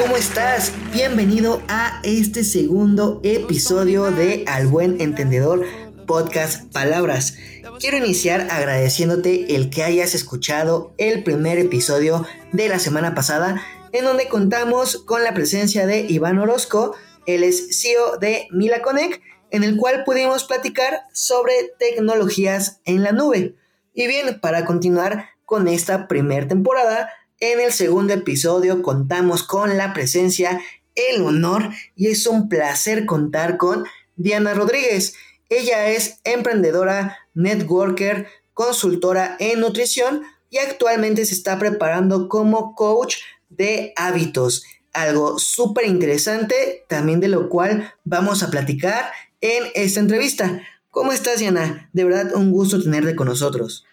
¿cómo estás? Bienvenido a este segundo episodio de Al Buen Entendedor Podcast Palabras. Quiero iniciar agradeciéndote el que hayas escuchado el primer episodio de la semana pasada, en donde contamos con la presencia de Iván Orozco, él es CEO de MilaConnect, en el cual pudimos platicar sobre tecnologías en la nube. Y bien, para continuar con esta primera temporada, en el segundo episodio contamos con la presencia, el honor y es un placer contar con Diana Rodríguez. Ella es emprendedora, networker, consultora en nutrición y actualmente se está preparando como coach de hábitos. Algo súper interesante, también de lo cual vamos a platicar en esta entrevista. ¿Cómo estás, Diana? De verdad, un gusto tenerte con nosotros.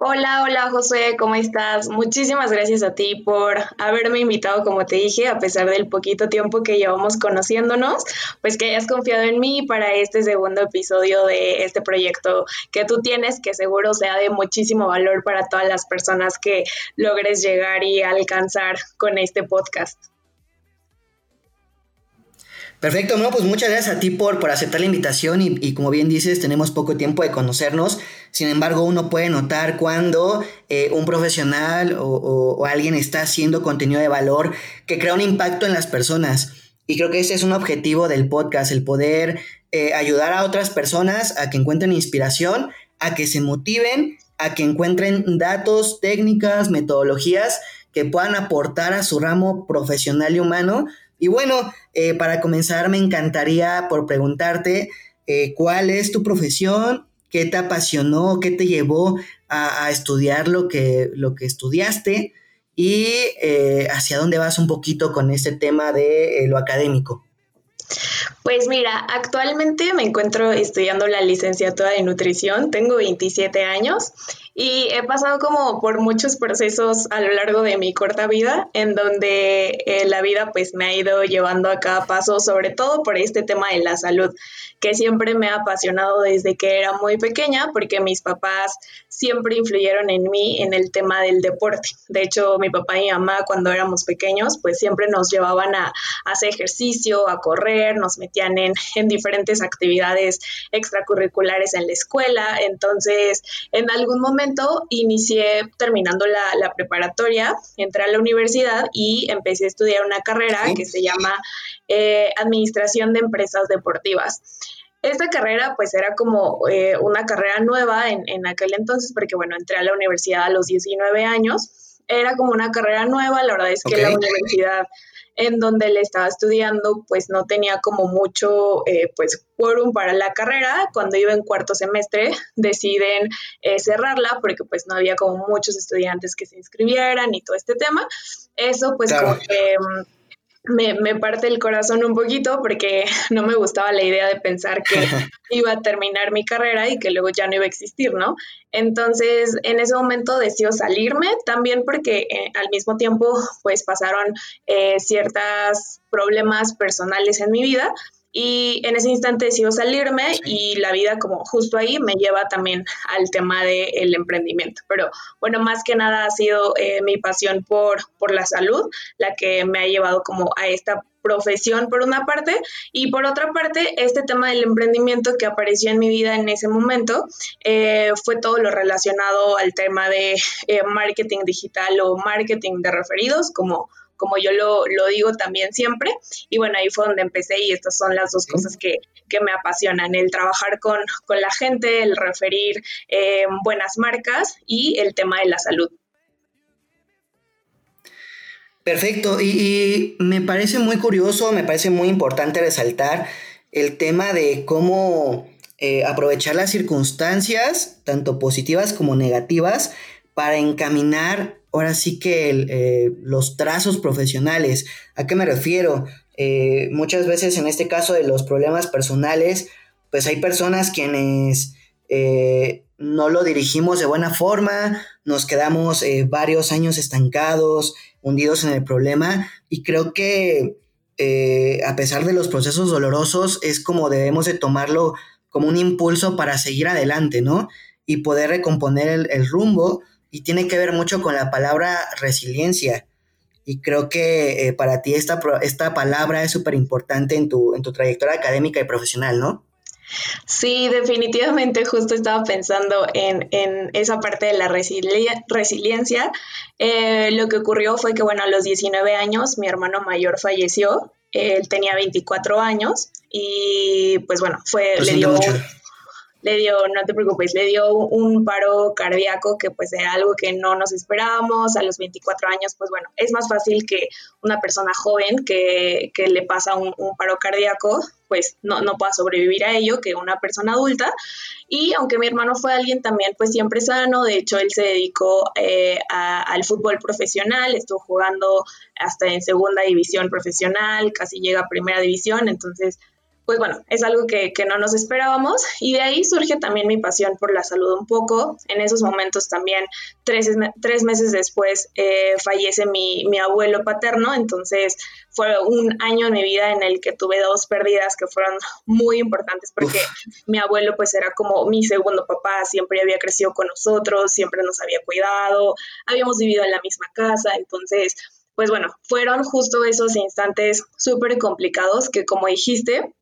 Hola, hola José, ¿cómo estás? Muchísimas gracias a ti por haberme invitado, como te dije, a pesar del poquito tiempo que llevamos conociéndonos, pues que hayas confiado en mí para este segundo episodio de este proyecto que tú tienes, que seguro sea de muchísimo valor para todas las personas que logres llegar y alcanzar con este podcast. Perfecto, no, pues muchas gracias a ti por, por aceptar la invitación y, como bien dices, tenemos poco tiempo de conocernos, sin embargo uno puede notar cuando eh, un profesional o, alguien está haciendo contenido de valor que crea un impacto en las personas. Y creo que ese es un objetivo del podcast, el poder eh, ayudar a otras personas a que encuentren inspiración, a que se motiven, a que encuentren datos, técnicas, metodologías que puedan aportar a su ramo profesional y humano y bueno, eh, para comenzar me encantaría por preguntarte eh, cuál es tu profesión, qué te apasionó, qué te llevó a, estudiar lo que, lo que estudiaste y eh, hacia dónde vas un poquito con este tema de lo académico. Pues mira, actualmente me encuentro estudiando la licenciatura de nutrición, tengo 27 años y he pasado como por muchos procesos a lo largo de mi corta vida, en donde eh, la vida pues me ha ido llevando a cada paso, sobre todo por este tema de la salud, que siempre me ha apasionado desde que era muy pequeña, porque mis papás siempre influyeron en mí en el tema del deporte. De hecho, mi papá y mi mamá cuando éramos pequeños, pues siempre nos llevaban a, hacer ejercicio, a correr, nos metían en, en diferentes actividades extracurriculares en la escuela. Entonces, en algún momento, inicié terminando la, preparatoria, entré a la universidad y empecé a estudiar una carrera que se llama eh, Administración de Empresas Deportivas. Esta carrera pues era como eh, una carrera nueva en, en, aquel entonces porque bueno, entré a la universidad a los 19 años. Era como una carrera nueva, la verdad es que la universidad en donde le estaba estudiando, pues no tenía como mucho, eh, pues, quórum para la carrera. Cuando iba en cuarto semestre, deciden eh, cerrarla porque pues no había como muchos estudiantes que se inscribieran y todo este tema. Eso pues como que mm, me, me, parte el corazón un poquito porque no me gustaba la idea de pensar que iba a terminar mi carrera y que luego ya no iba a existir, ¿no? Entonces, en ese momento decido salirme también porque eh, al mismo tiempo, pues pasaron eh, ciertos problemas personales en mi vida y en ese instante decido salirme y la vida como justo ahí me lleva también al tema del emprendimiento. Pero bueno, más que nada ha sido eh, mi pasión por, por la salud la que me ha llevado como a esta profesión por una parte y por otra parte este tema del emprendimiento que apareció en mi vida en ese momento eh, fue todo lo relacionado al tema de eh, marketing digital o marketing de referidos como como yo lo, digo también siempre. Y bueno, ahí fue donde empecé y estas son las dos cosas que, me apasionan, el trabajar con, la gente, el referir eh, buenas marcas y el tema de la salud. Perfecto, y, me parece muy curioso, me parece muy importante resaltar el tema de cómo eh, aprovechar las circunstancias, tanto positivas como negativas, para encaminar ahora sí que eh, los trazos profesionales. ¿A qué me refiero? Eh, muchas veces en este caso de los problemas personales, pues hay personas quienes eh, no lo dirigimos de buena forma, nos quedamos varios años estancados, hundidos en el problema y creo que a pesar de los procesos dolorosos es como debemos de tomarlo como un impulso para seguir adelante, ¿no? y poder recomponer el, rumbo y tiene que ver mucho con la palabra resiliencia. Y creo que eh, para ti esta, esta palabra es súper importante en tu, en tu trayectoria académica y profesional, ¿no? Sí, definitivamente justo estaba pensando en, esa parte de la resiliencia. Eh, lo que ocurrió fue que, bueno, a los 19 años mi hermano mayor falleció, él tenía 24 años y pues bueno, fue, le dio, le dio, no te preocupes, le dio un paro cardíaco que pues era algo que no nos esperábamos a los 24 años, pues bueno, es más fácil que una persona joven que, que le pasa un, paro cardíaco, pues no, no pueda sobrevivir a ello que una persona adulta. Y aunque mi hermano fue alguien también pues siempre sano, de hecho él se dedicó eh, al fútbol profesional, estuvo jugando hasta en segunda división profesional, casi llega a primera división, entonces pues bueno, es algo que, no nos esperábamos y de ahí surge también mi pasión por la salud un poco. En esos momentos también, tres, tres meses después, eh, fallece mi, mi, abuelo paterno, entonces fue un año en mi vida en el que tuve dos pérdidas que fueron muy importantes porque mi abuelo pues era como mi segundo papá, siempre había crecido con nosotros, siempre nos había cuidado, habíamos vivido en la misma casa, entonces pues bueno, fueron justo esos instantes súper complicados que como dijiste,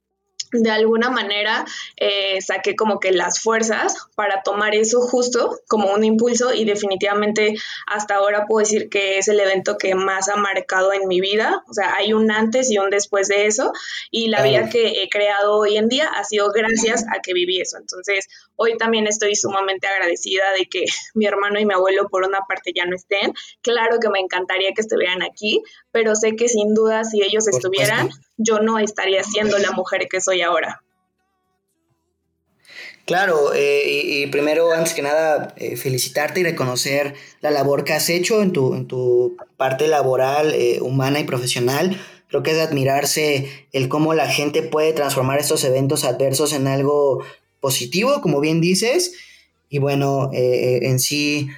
de alguna manera eh, saqué como que las fuerzas para tomar eso justo como un impulso y definitivamente hasta ahora puedo decir que es el evento que más ha marcado en mi vida. O sea, hay un antes y un después de eso y la vida que he creado hoy en día ha sido gracias a que viví eso. Entonces, hoy también estoy sumamente agradecida de que mi hermano y mi abuelo por una parte ya no estén. Claro que me encantaría que estuvieran aquí, pero sé que sin duda si ellos estuvieran, yo no estaría siendo la mujer que soy ahora. Claro, eh, y, primero, antes que nada, eh, felicitarte y reconocer la labor que has hecho en tu, en tu parte laboral, eh, humana y profesional. Creo que es de admirarse el cómo la gente puede transformar estos eventos adversos en algo positivo, como bien dices. Y bueno, en sí,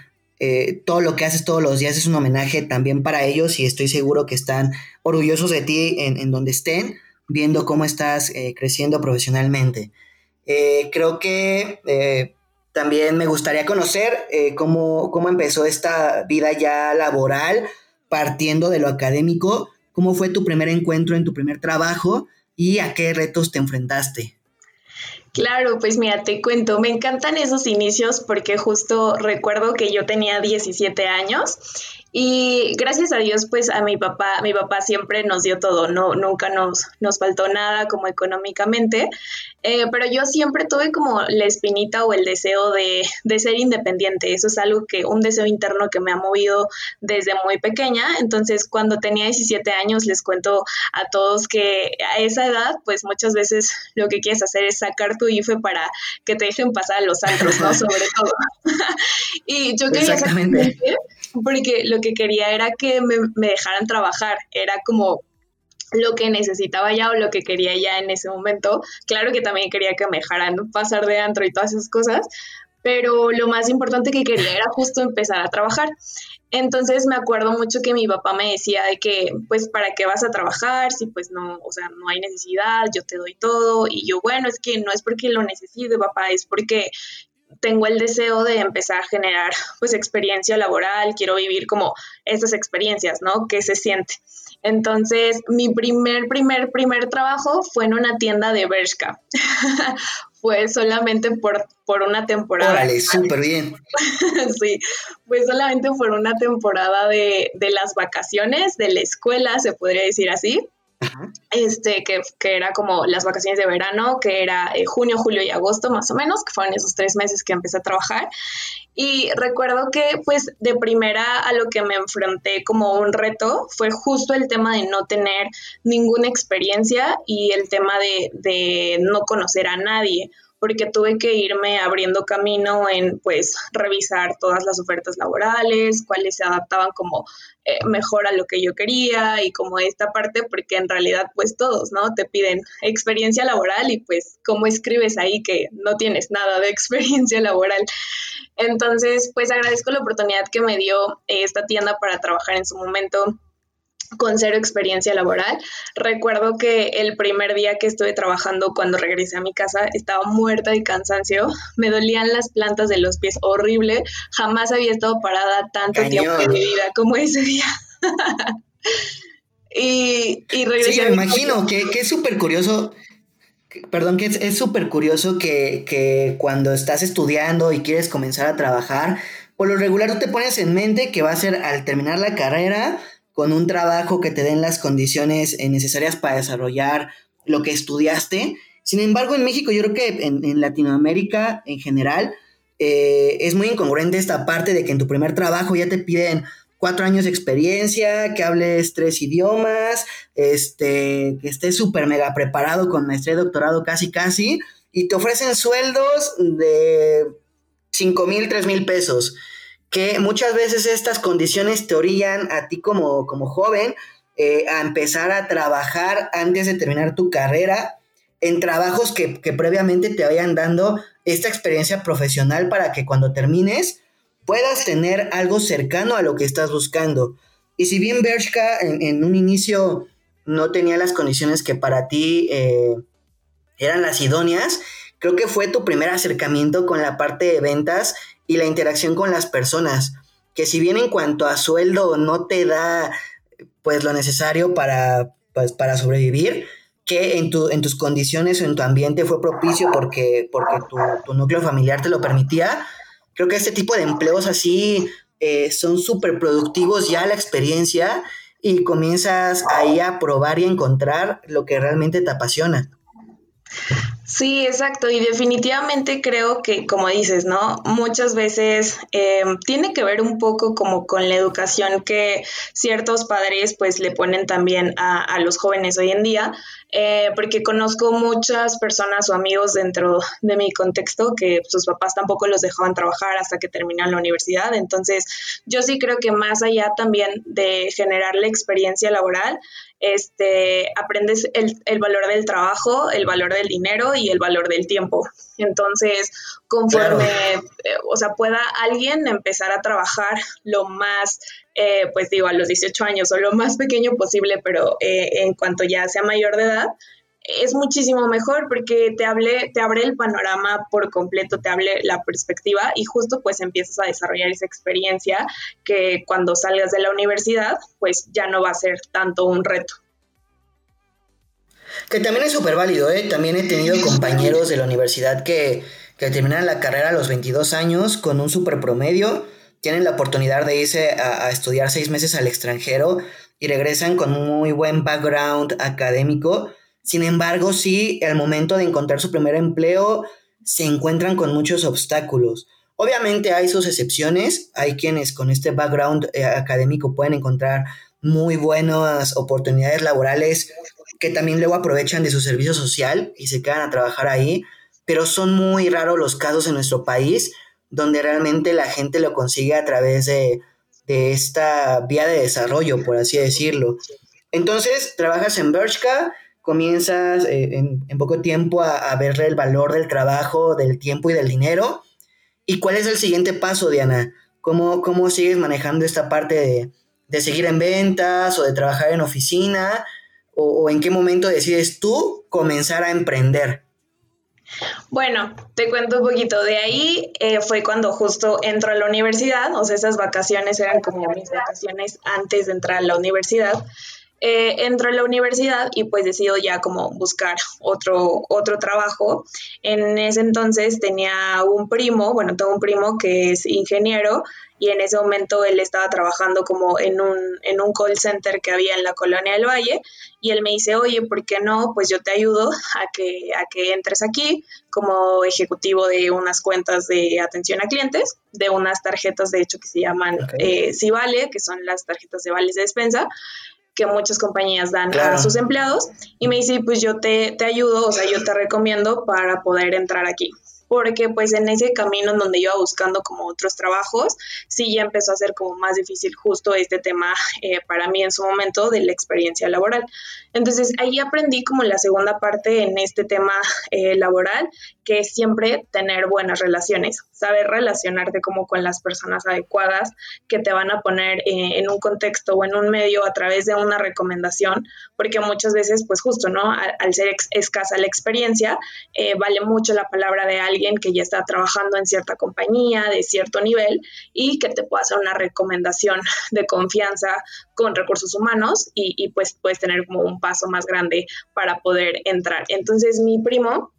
todo lo que haces todos los días es un homenaje también para ellos y estoy seguro que están orgullosos de ti en, donde estén, viendo cómo estás creciendo profesionalmente. Eh, creo que eh, también me gustaría conocer eh, cómo, cómo empezó esta vida ya laboral, partiendo de lo académico, cómo fue tu primer encuentro en tu primer trabajo y a qué retos te enfrentaste. Claro, pues mira, te cuento, me encantan esos inicios porque justo recuerdo que yo tenía 17 años y gracias a Dios, pues a mi papá, mi papá siempre nos dio todo, no, nunca nos, nos faltó nada como económicamente, eh, pero yo siempre tuve como la espinita o el deseo de, de, ser independiente, eso es algo que, un deseo interno que me ha movido desde muy pequeña, entonces cuando tenía 17 años les cuento a todos que a esa edad, pues muchas veces lo que quieres hacer es sacar tu IFE para que te dejen pasar a los antros, ¿no? Sobre todo. y yo quería Exactamente porque lo que quería era que me, dejaran trabajar, era como lo que necesitaba ya o lo que quería ya en ese momento. Claro que también quería que me dejaran pasar de antro y todas esas cosas, pero lo más importante que quería era justo empezar a trabajar. Entonces me acuerdo mucho que mi papá me decía de que, pues, ¿para qué vas a trabajar? Si pues no, o sea, no hay necesidad, yo te doy todo. Y yo, bueno, es que no es porque lo necesite, papá, es porque tengo el deseo de empezar a generar pues experiencia laboral, quiero vivir como esas experiencias, ¿no? ¿Qué se siente? Entonces, mi primer, primer, primer trabajo fue en una tienda de Bershka. fue solamente por, por una temporada. Órale, súper bien. sí, fue solamente por una temporada de, de las vacaciones de la escuela, se podría decir así este, que, era como las vacaciones de verano, que era eh, junio, julio y agosto más o menos, que fueron esos tres meses que empecé a trabajar. Y recuerdo que pues de primera a lo que me enfrenté como un reto fue justo el tema de no tener ninguna experiencia y el tema de, de no conocer a nadie porque tuve que irme abriendo camino en pues revisar todas las ofertas laborales, cuáles se adaptaban como eh, mejor a lo que yo quería y como esta parte, porque en realidad pues todos, ¿no? Te piden experiencia laboral y pues cómo escribes ahí que no tienes nada de experiencia laboral. Entonces pues agradezco la oportunidad que me dio esta tienda para trabajar en su momento con cero experiencia laboral. Recuerdo que el primer día que estuve trabajando cuando regresé a mi casa estaba muerta de cansancio, me dolían las plantas de los pies horrible, jamás había estado parada tanto tiempo en mi vida como ese día. y, y regresé. Sí, me imagino que, que es súper curioso Perdón, que es súper curioso que, que, cuando estás estudiando y quieres comenzar a trabajar, por lo regular tú te pones en mente que va a ser al terminar la carrera con un trabajo que te den las condiciones eh, necesarias para desarrollar lo que estudiaste. Sin embargo, en México, yo creo que en, Latinoamérica en general, eh, es muy incongruente esta parte de que en tu primer trabajo ya te piden cuatro años de experiencia, que hables tres idiomas, este, que estés súper mega preparado con maestría y doctorado casi casi, y te ofrecen sueldos de cinco mil, tres mil pesos, que muchas veces estas condiciones te orillan a ti como, como joven eh, a empezar a trabajar antes de terminar tu carrera en trabajos que, que previamente te vayan dando esta experiencia profesional para que cuando termines puedas tener algo cercano a lo que estás buscando. Y si bien Bershka en, un inicio no tenía las condiciones que para ti eh, eran las idóneas, creo que fue tu primer acercamiento con la parte de ventas y la interacción con las personas, que si bien en cuanto a sueldo no te da pues lo necesario para, pues, para sobrevivir, que en, tu, en tus condiciones o en tu ambiente fue propicio porque, porque tu, tu núcleo familiar te lo permitía, Creo que este tipo de empleos así eh, son súper productivos ya la experiencia y comienzas ahí a probar y a encontrar lo que realmente te apasiona. Sí, exacto. Y definitivamente creo que, como dices, ¿no? Muchas veces eh, tiene que ver un poco como con la educación que ciertos padres pues le ponen también a, los jóvenes hoy en día, eh, porque conozco muchas personas o amigos dentro de mi contexto que sus papás tampoco los dejaban trabajar hasta que terminan la universidad. Entonces, yo sí creo que más allá también de generar la experiencia laboral, este, aprendes el, el, valor del trabajo, el valor del dinero y el valor del tiempo. Entonces, conforme, eh, o sea, pueda alguien empezar a trabajar lo más, eh, pues digo, a los 18 años o lo más pequeño posible, pero eh, en cuanto ya sea mayor de edad, es muchísimo mejor porque te, hable, te abre el panorama por completo, te hable la perspectiva y justo pues empiezas a desarrollar esa experiencia que cuando salgas de la universidad pues ya no va a ser tanto un reto. Que también es súper válido, ¿eh? También he tenido compañeros de la universidad que, que terminan la carrera a los 22 años con un súper promedio, tienen la oportunidad de irse a, a estudiar seis meses al extranjero y regresan con muy buen background académico sin embargo, sí, al momento de encontrar su primer empleo, se encuentran con muchos obstáculos. Obviamente hay sus excepciones, hay quienes con este background eh, académico pueden encontrar muy buenas oportunidades laborales que también luego aprovechan de su servicio social y se quedan a trabajar ahí, pero son muy raros los casos en nuestro país donde realmente la gente lo consigue a través de, esta vía de desarrollo, por así decirlo. Entonces, trabajas en Bershka, comienzas eh, en, poco tiempo a, verle el valor del trabajo, del tiempo y del dinero. ¿Y cuál es el siguiente paso, Diana? ¿Cómo, cómo sigues manejando esta parte de, seguir en ventas o de trabajar en oficina? O, en qué momento decides tú comenzar a emprender? Bueno, te cuento un poquito. De ahí eh, fue cuando justo entro a la universidad, o sea, esas vacaciones eran como mis vacaciones antes de entrar a la universidad eh, entro a la universidad y pues decido ya como buscar otro, otro trabajo. En ese entonces tenía un primo, bueno, tengo un primo que es ingeniero y en ese momento él estaba trabajando como en un, en un call center que había en la colonia del Valle y él me dice, oye, ¿por qué no? Pues yo te ayudo a que, a que entres aquí como ejecutivo de unas cuentas de atención a clientes, de unas tarjetas de hecho que se llaman okay. eh, que son las tarjetas de vales de despensa que muchas compañías dan a sus empleados y me dice, pues yo te, te ayudo, o sea, yo te recomiendo para poder entrar aquí. porque pues en ese camino en donde iba buscando como otros trabajos, sí ya empezó a ser como más difícil justo este tema eh, para mí en su momento de la experiencia laboral. Entonces ahí aprendí como la segunda parte en este tema eh, laboral, que es siempre tener buenas relaciones, saber relacionarte como con las personas adecuadas que te van a poner eh, en un contexto o en un medio a través de una recomendación, porque muchas veces pues justo, ¿no? Al, ser escasa la experiencia, vale mucho la palabra de alguien que ya está trabajando en cierta compañía de cierto nivel y que te pueda hacer una recomendación de confianza con recursos humanos y, y pues puedes tener como un paso más grande para poder entrar. Entonces mi primo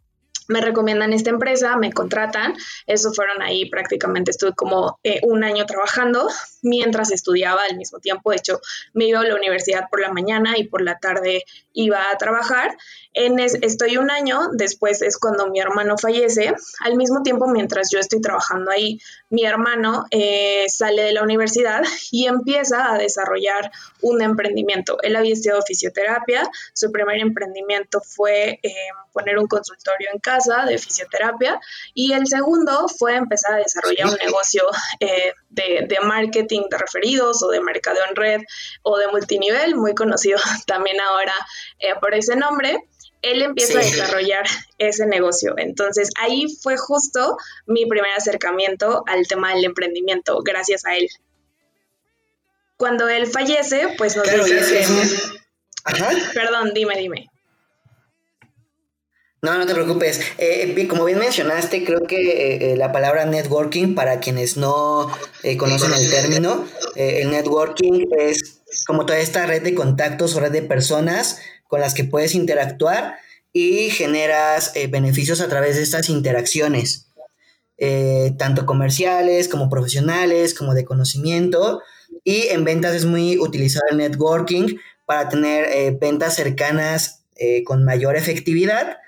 me recomiendan esta empresa, me contratan, eso fueron ahí prácticamente, estuve como eh, un año trabajando mientras estudiaba al mismo tiempo, de hecho me iba a la universidad por la mañana y por la tarde iba a trabajar. En estoy un año, después es cuando mi hermano fallece, al mismo tiempo mientras yo estoy trabajando ahí, mi hermano eh, sale de la universidad y empieza a desarrollar un emprendimiento. Él había estudiado fisioterapia, su primer emprendimiento fue eh, poner un consultorio en casa, de fisioterapia y el segundo fue empezar a desarrollar un negocio eh, de, marketing de referidos o de mercado en red o de multinivel, muy conocido también ahora eh, por ese nombre él empieza a desarrollar ese negocio. Entonces ahí fue justo mi primer acercamiento al tema del emprendimiento, gracias a él. Cuando él fallece, pues nos dice Perdón, dime, dime. No, no te preocupes. Eh, como bien mencionaste, creo que eh, eh, la palabra networking, para quienes no conocen el término, el networking es como toda esta red de contactos o red de personas con las que puedes interactuar y generas beneficios a través de estas interacciones, tanto comerciales como profesionales, como de conocimiento. Y en ventas es muy utilizado el networking para tener ventas cercanas con mayor efectividad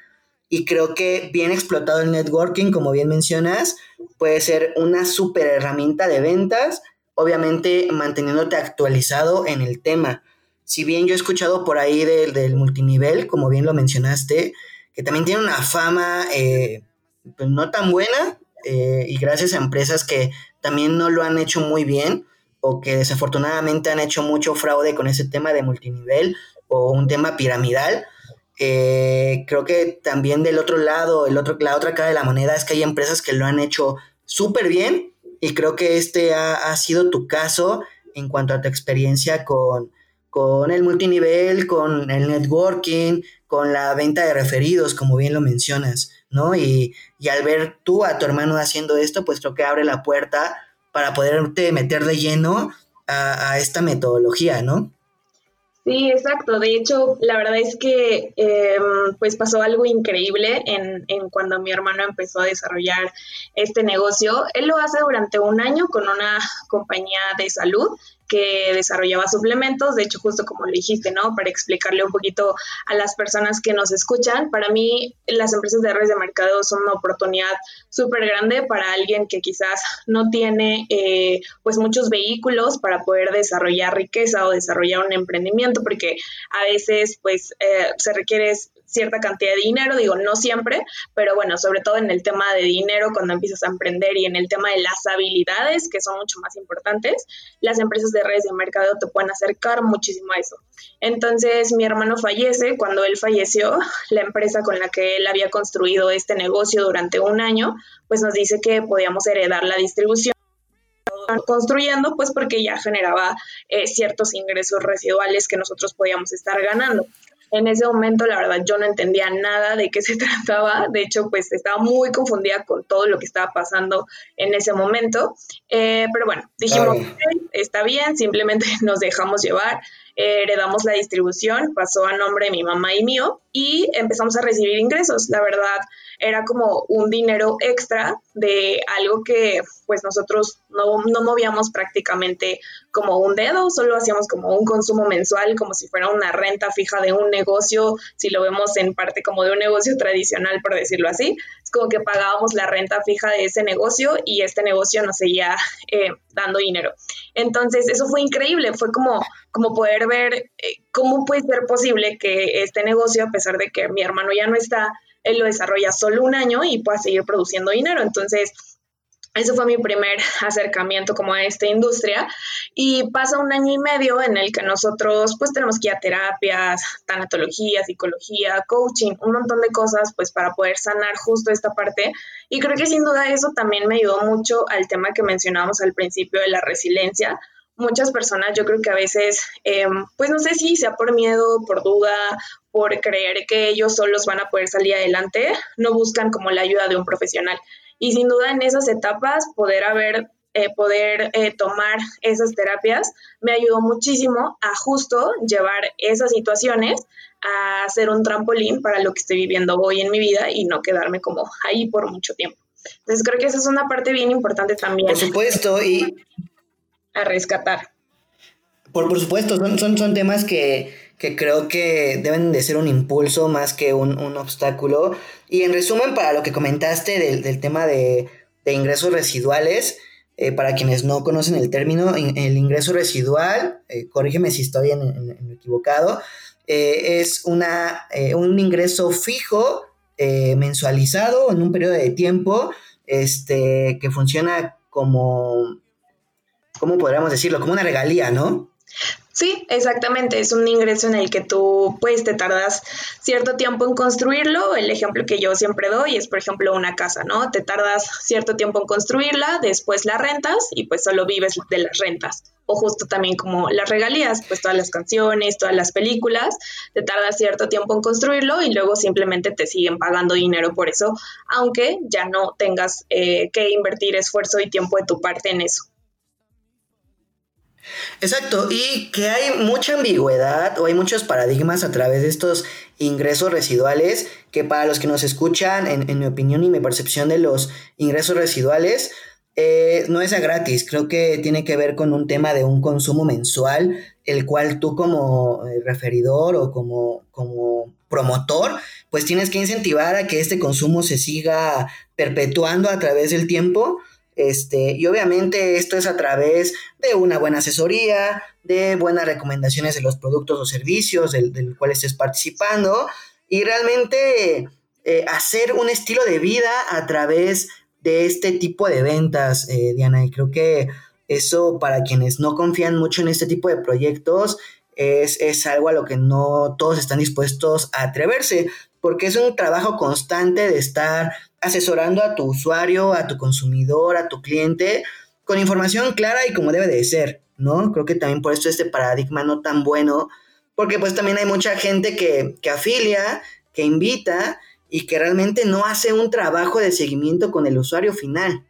y creo que bien explotado el networking, como bien mencionas, puede ser una súper herramienta de ventas, obviamente manteniéndote actualizado en el tema. Si bien yo he escuchado por ahí del, multinivel, como bien lo mencionaste, que también tiene una fama eh, pues no tan buena eh, y gracias a empresas que también no lo han hecho muy bien o que desafortunadamente han hecho mucho fraude con ese tema de multinivel o un tema piramidal, eh, creo que también del otro lado, el otro, la otra cara de la moneda es que hay empresas que lo han hecho súper bien y creo que este ha, sido tu caso en cuanto a tu experiencia con, con el multinivel, con el networking, con la venta de referidos, como bien lo mencionas, ¿no? Y, y al ver tú a tu hermano haciendo esto, pues creo que abre la puerta para poderte meter de lleno a, a esta metodología, ¿no? Sí, exacto. De hecho, la verdad es que em, pues pasó algo increíble en, en, cuando mi hermano empezó a desarrollar este negocio. Él lo hace durante un año con una compañía de salud que desarrollaba suplementos, de hecho justo como lo dijiste, ¿no? Para explicarle un poquito a las personas que nos escuchan, para mí las empresas de redes de mercado son una oportunidad súper grande para alguien que quizás no tiene eh, pues muchos vehículos para poder desarrollar riqueza o desarrollar un emprendimiento, porque a veces pues eh, se requiere cierta cantidad de dinero, digo, no siempre, pero bueno, sobre todo en el tema de dinero cuando empiezas a emprender y en el tema de las habilidades, que son mucho más importantes, las empresas de redes de mercado te pueden acercar muchísimo a eso. Entonces, mi hermano fallece, cuando él falleció, la empresa con la que él había construido este negocio durante un año, pues nos dice que podíamos heredar la distribución construyendo, pues porque ya generaba eh, ciertos ingresos residuales que nosotros podíamos estar ganando. En ese momento, la verdad, yo no entendía nada de qué se trataba. De hecho, pues estaba muy confundida con todo lo que estaba pasando en ese momento. Eh, pero bueno, dijimos, está bien, simplemente nos dejamos llevar, heredamos la distribución, pasó a nombre de mi mamá y mío y empezamos a recibir ingresos. La verdad, era como un dinero extra de algo que pues nosotros no, no, movíamos prácticamente como un dedo, solo hacíamos como un consumo mensual, como si fuera una renta fija de un negocio, si lo vemos en parte como de un negocio tradicional, por decirlo así, es como que pagábamos la renta fija de ese negocio y este negocio nos seguía eh, dando dinero. Entonces, eso fue increíble, fue como, como poder ver eh, cómo puede ser posible que este negocio, a pesar de que mi hermano ya no está, él lo desarrolla solo un año y pueda seguir produciendo dinero. Entonces, ese fue mi primer acercamiento como a esta industria y pasa un año y medio en el que nosotros pues tenemos que ir a terapias, tanatología, psicología, coaching, un montón de cosas pues para poder sanar justo esta parte y creo que sin duda eso también me ayudó mucho al tema que mencionábamos al principio de la resiliencia. Muchas personas yo creo que a veces em, pues no sé si sea por miedo, por duda, por creer que ellos solos van a poder salir adelante, no buscan como la ayuda de un profesional. Y sin duda en esas etapas poder haber, eh, poder eh, tomar esas terapias me ayudó muchísimo a justo llevar esas situaciones a ser un trampolín para lo que estoy viviendo hoy en mi vida y no quedarme como ahí por mucho tiempo. Entonces creo que esa es una parte bien importante también. Por supuesto, y... A rescatar. Por, por supuesto, son, son, son temas que, que creo que deben de ser un impulso más que un, un obstáculo. Y en resumen, para lo que comentaste del, del tema de, de, ingresos residuales, eh, para quienes no conocen el término, el ingreso residual, eh, corrígeme si estoy en, equivocado, eh, es una, un ingreso fijo, mensualizado en un periodo de tiempo, este, que funciona como, ¿cómo podríamos decirlo? Como una regalía, ¿no? Sí, exactamente. Es un ingreso en el que tú, pues, te tardas cierto tiempo en construirlo. El ejemplo que yo siempre doy es, por ejemplo, una casa, ¿no? Te tardas cierto tiempo en construirla, después la rentas y pues solo vives de las rentas. O justo también como las regalías, pues todas las canciones, todas las películas, te tardas cierto tiempo en construirlo y luego simplemente te siguen pagando dinero por eso, aunque ya no tengas eh, que invertir esfuerzo y tiempo de tu parte en eso. Exacto, y que hay mucha ambigüedad o hay muchos paradigmas a través de estos ingresos residuales que para los que nos escuchan, en, mi opinión y mi percepción de los ingresos residuales, eh, no es a gratis, creo que tiene que ver con un tema de un consumo mensual, el cual tú como eh, referidor o como, como promotor, pues tienes que incentivar a que este consumo se siga perpetuando a través del tiempo este, y obviamente esto es a través de una buena asesoría, de buenas recomendaciones de los productos o servicios del, cual estés participando y realmente eh, hacer un estilo de vida a través de este tipo de ventas, eh, Diana. Y creo que eso para quienes no confían mucho en este tipo de proyectos es, es algo a lo que no todos están dispuestos a atreverse, porque es un trabajo constante de estar asesorando a tu usuario, a tu consumidor, a tu cliente, con información clara y como debe de ser, ¿no? Creo que también por esto este paradigma no tan bueno, porque pues también hay mucha gente que, que afilia, que invita y que realmente no hace un trabajo de seguimiento con el usuario final.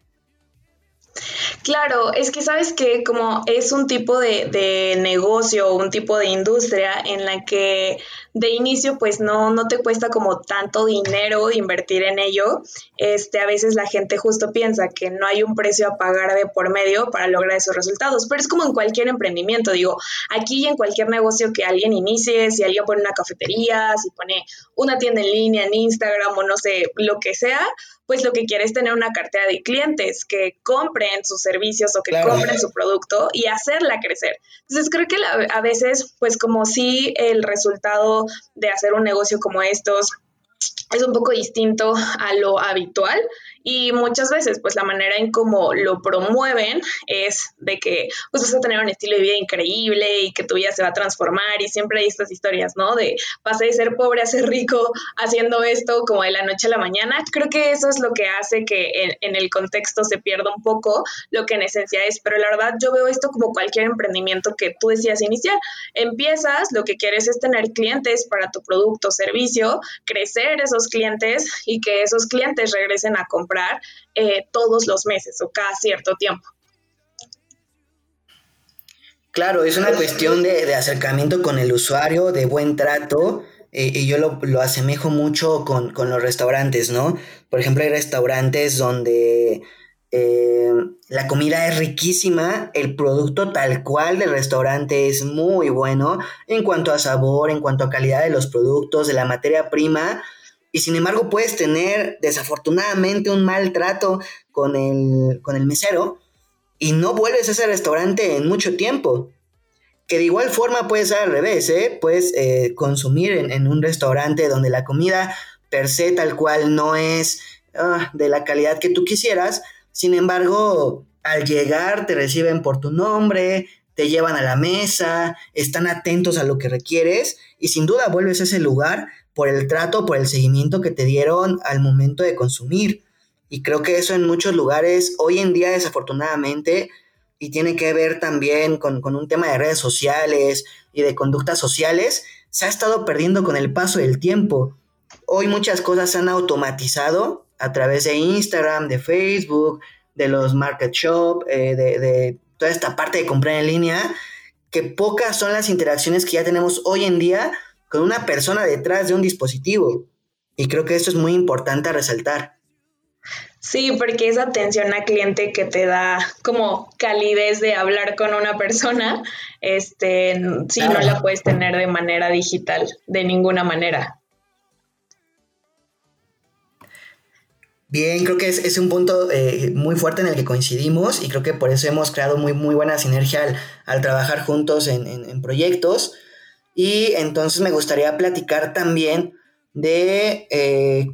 Claro, es que sabes que como es un tipo de, de, negocio, un tipo de industria en la que de inicio pues no, no te cuesta como tanto dinero invertir en ello, este, a veces la gente justo piensa que no hay un precio a pagar de por medio para lograr esos resultados, pero es como en cualquier emprendimiento, digo, aquí en cualquier negocio que alguien inicie, si alguien pone una cafetería, si pone una tienda en línea en Instagram o no sé, lo que sea, pues lo que quiere es tener una cartera de clientes que compren sus servicios o que compren su producto y hacerla crecer. Entonces creo que a veces, pues como si el resultado de hacer un negocio como estos es un poco distinto a lo habitual y muchas veces pues la manera en cómo lo promueven es de que pues vas a tener un estilo de vida increíble y que tu vida se va a transformar y siempre hay estas historias, ¿no? De pasé de ser pobre a ser rico haciendo esto como de la noche a la mañana. Creo que eso es lo que hace que en, en el contexto se pierda un poco lo que en esencia es, pero la verdad yo veo esto como cualquier emprendimiento que tú decías iniciar. Empiezas, lo que quieres es tener clientes para tu producto o servicio, crecer esos clientes y que esos clientes regresen a comprar eh, todos los meses o cada cierto tiempo. Claro, es una cuestión de, acercamiento con el usuario, de buen trato, eh, y yo lo, asemejo mucho con, los restaurantes, ¿no? Por ejemplo, hay restaurantes donde eh, la comida es riquísima, el producto tal cual del restaurante es muy bueno en cuanto a sabor, en cuanto a calidad de los productos, de la materia prima, y sin embargo puedes tener desafortunadamente un maltrato con el, con el mesero y no vuelves a ese restaurante en mucho tiempo. Que de igual forma puede ser al revés, ¿eh? Puedes eh, consumir en, un restaurante donde la comida per se tal cual no es ah, de la calidad que tú quisieras. Sin embargo, al llegar te reciben por tu nombre, te llevan a la mesa, están atentos a lo que requieres y sin duda vuelves a ese lugar por el trato, por el seguimiento que te dieron al momento de consumir. Y creo que eso en muchos lugares, hoy en día desafortunadamente, y tiene que ver también con, un tema de redes sociales y de conductas sociales, se ha estado perdiendo con el paso del tiempo. Hoy muchas cosas se han automatizado a través de Instagram, de Facebook, de los market shop, eh, de, de toda esta parte de comprar en línea, que pocas son las interacciones que ya tenemos hoy en día con una persona detrás de un dispositivo. Y creo que esto es muy importante a resaltar. Sí, porque esa atención a cliente que te da como calidez de hablar con una persona, este, sí, no la puedes tener de manera digital, de ninguna manera. Bien, creo que es, un punto eh, muy fuerte en el que coincidimos y creo que por eso hemos creado muy, muy buena sinergia al, trabajar juntos en proyectos. Y entonces me gustaría platicar también de eh,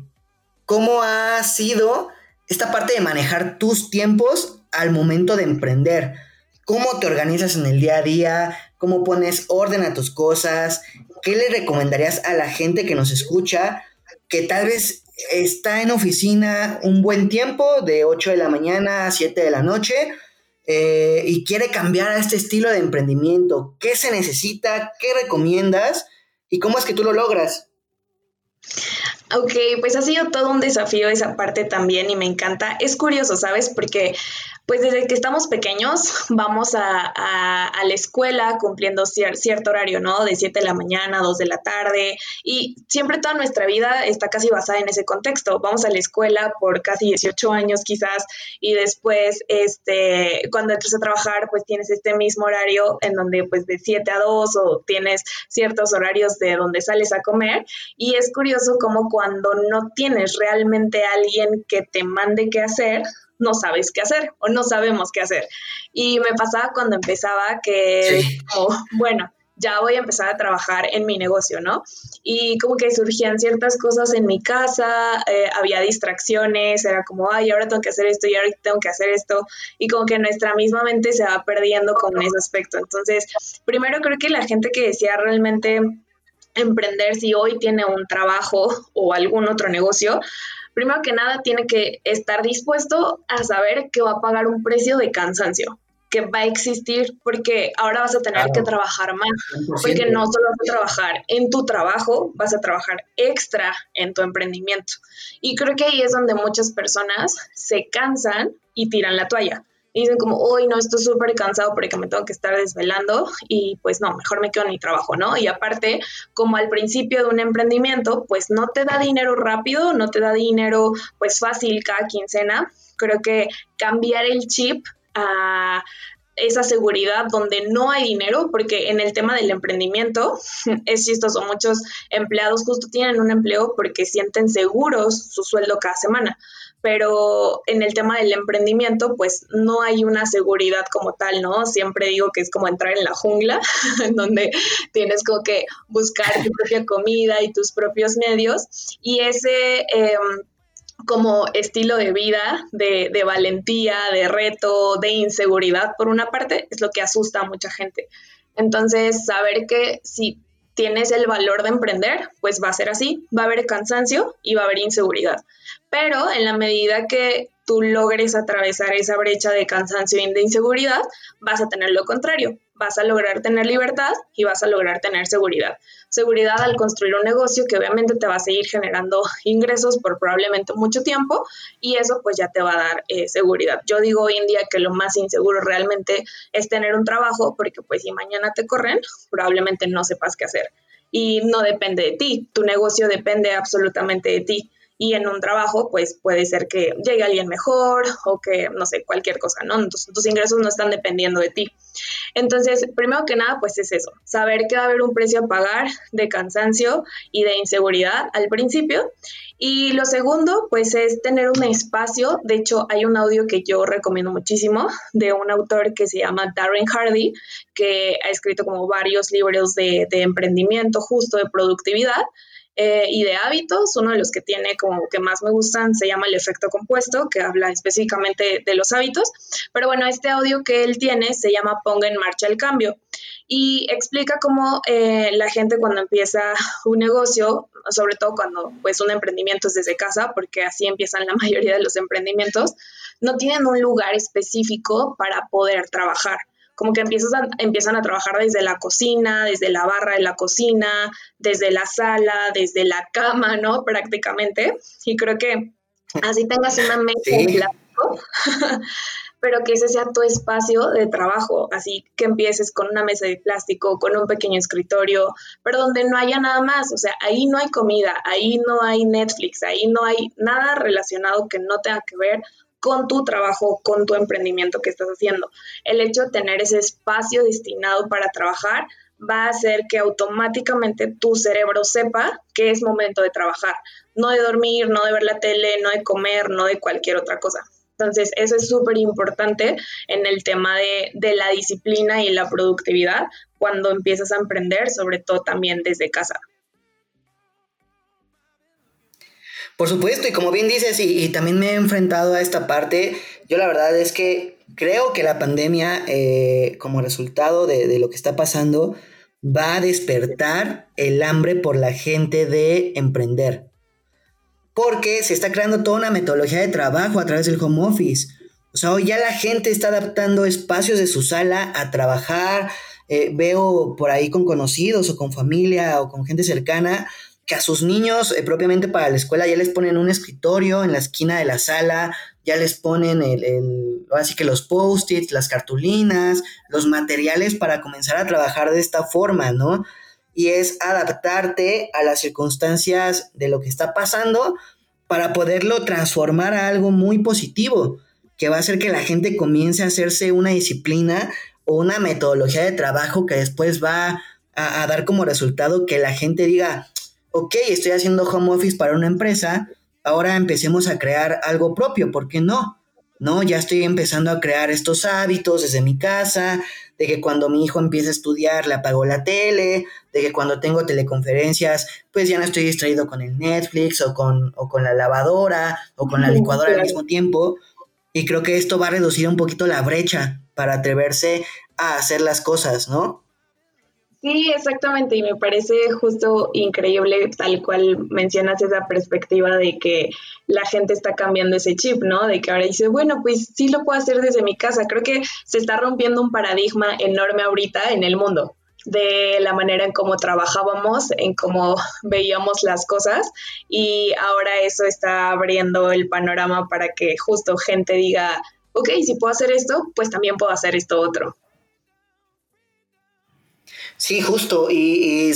cómo ha sido esta parte de manejar tus tiempos al momento de emprender. ¿Cómo te organizas en el día a día? ¿Cómo pones orden a tus cosas? ¿Qué le recomendarías a la gente que nos escucha que tal vez está en oficina un buen tiempo, de 8 de la mañana a 7 de la noche, eh, y quiere cambiar a este estilo de emprendimiento? ¿Qué se necesita? ¿Qué recomiendas? ¿Y cómo es que tú lo logras? Ok, pues ha sido todo un desafío esa parte también y me encanta. Es curioso, ¿sabes? Porque pues desde que estamos pequeños vamos a, la escuela cumpliendo cierto horario, ¿no? De 7 de la mañana, 2 de la tarde y siempre toda nuestra vida está casi basada en ese contexto. Vamos a la escuela por casi 18 años quizás y después, este, cuando entras a trabajar, pues tienes este mismo horario en donde pues de 7 a 2 o tienes ciertos horarios de donde sales a comer y es curioso como cuando no tienes realmente alguien que te mande qué hacer, no sabes qué hacer o no sabemos qué hacer. Y me pasaba cuando empezaba que, bueno, ya voy a empezar a trabajar en mi negocio, ¿no? Y como que surgían ciertas cosas en mi casa, eh, había distracciones, era como, ay, ahora tengo que hacer esto y ahora tengo que hacer esto, y como que nuestra misma mente se va perdiendo con ese aspecto. Entonces, primero creo que la gente que decía realmente emprender, si hoy tiene un trabajo o algún otro negocio, primero que nada tiene que estar dispuesto a saber que va a pagar un precio de cansancio que va a existir porque ahora vas a tener que trabajar más, porque no solo vas a trabajar en tu trabajo, vas a trabajar extra en tu emprendimiento. Y creo que ahí es donde muchas personas se cansan y tiran la toalla dicen como, hoy no, estoy súper cansado porque me tengo que estar desvelando y pues no, mejor me quedo en mi trabajo, ¿no? Y aparte, como al principio de un emprendimiento, pues no te da dinero rápido, no te da dinero pues fácil cada quincena, creo que cambiar el chip a esa seguridad donde no hay dinero, porque en el tema del emprendimiento es chistoso, muchos empleados justo tienen un empleo porque sienten seguros su sueldo cada semana pero en el tema del emprendimiento, pues no hay una seguridad como tal, ¿no? Siempre digo que es como entrar en la jungla, donde tienes como que buscar tu propia comida y tus propios medios, y ese... Em, como estilo de vida, de, de, valentía, de reto, de inseguridad, por una parte, es lo que asusta a mucha gente. Entonces, saber que si tienes el valor de emprender, pues va a ser así, va a haber cansancio y va a haber inseguridad. Pero en la medida que tú logres atravesar esa brecha de cansancio y de inseguridad, vas a tener lo contrario, vas a lograr tener libertad y vas a lograr tener seguridad. Seguridad al construir un negocio que obviamente te va a seguir generando ingresos por probablemente mucho tiempo y eso pues ya te va a dar eh, seguridad. Yo digo hoy en día que lo más inseguro realmente es tener un trabajo porque pues si mañana te corren, probablemente no sepas qué hacer y no depende de ti, tu negocio depende absolutamente de ti y en un trabajo pues puede ser que llegue alguien mejor o que no sé, cualquier cosa, ¿no? Entonces tus ingresos no están dependiendo de ti. Entonces, primero que nada, pues es eso, saber que va a haber un precio a pagar de cansancio y de inseguridad al principio. Y lo segundo, pues es tener un espacio. De hecho, hay un audio que yo recomiendo muchísimo de un autor que se llama Darren Hardy, que ha escrito como varios libros de, de emprendimiento justo, de productividad. Eh, y de hábitos. Uno de los que tiene como que más me gustan se llama el efecto compuesto, que habla específicamente de los hábitos. Pero bueno, este audio que él tiene se llama Ponga en marcha el cambio y explica cómo eh, la gente cuando empieza un negocio, sobre todo cuando pues un emprendimiento es desde casa, porque así empiezan la mayoría de los emprendimientos, no tienen un lugar específico para poder trabajar como que empiezas empiezan a trabajar desde la cocina, desde la barra de la cocina, desde la sala, desde la cama, ¿no? Prácticamente. Y creo que así tengas una mesa de plástico, pero que ese sea tu espacio de trabajo, así que empieces con una mesa de plástico, con un pequeño escritorio, pero donde no haya nada más, o sea, ahí no hay comida, ahí no hay Netflix, ahí no hay nada relacionado que no tenga que ver con tu trabajo, con tu emprendimiento que estás haciendo. El hecho de tener ese espacio destinado para trabajar va a hacer que automáticamente tu cerebro sepa que es momento de trabajar, no de dormir, no de ver la tele, no de comer, no de cualquier otra cosa. Entonces, eso es súper importante en el tema de, de, la disciplina y la productividad cuando empiezas a emprender, sobre todo también desde casa. Por supuesto, y como bien dices, y, también me he enfrentado a esta parte, yo la verdad es que creo que la pandemia, eh, como resultado de, de lo que está pasando, va a despertar el hambre por la gente de emprender. Porque se está creando toda una metodología de trabajo a través del home office. O sea, hoy ya la gente está adaptando espacios de su sala a trabajar. Eh, veo por ahí con conocidos o con familia o con gente cercana que a sus niños eh, propiamente para la escuela ya les ponen un escritorio en la esquina de la sala, ya les ponen el, así que los post-its, las cartulinas, los materiales para comenzar a trabajar de esta forma, ¿no? Y es adaptarte a las circunstancias de lo que está pasando para poderlo transformar a algo muy positivo, que va a hacer que la gente comience a hacerse una disciplina o una metodología de trabajo que después va a dar como resultado que la gente diga, ok, estoy haciendo home office para una empresa, ahora empecemos a crear algo propio, ¿por qué no? No, ya estoy empezando a crear estos hábitos desde mi casa, de que cuando mi hijo empieza a estudiar le apago la tele, de que cuando tengo teleconferencias, pues ya no estoy distraído con el Netflix o con, o con la lavadora o con la licuadora al mismo tiempo. Y creo que esto va a reducir un poquito la brecha para atreverse a hacer las cosas, ¿no? Sí, exactamente, y me parece justo increíble tal cual mencionas esa perspectiva de que la gente está cambiando ese chip, ¿no? De que ahora dice, bueno, pues sí lo puedo hacer desde mi casa. Creo que se está rompiendo un paradigma enorme ahorita en el mundo de la manera en cómo trabajábamos, en cómo veíamos las cosas y ahora eso está abriendo el panorama para que justo gente diga, ok, si puedo hacer esto, pues también puedo hacer esto otro. Sí, justo. Y,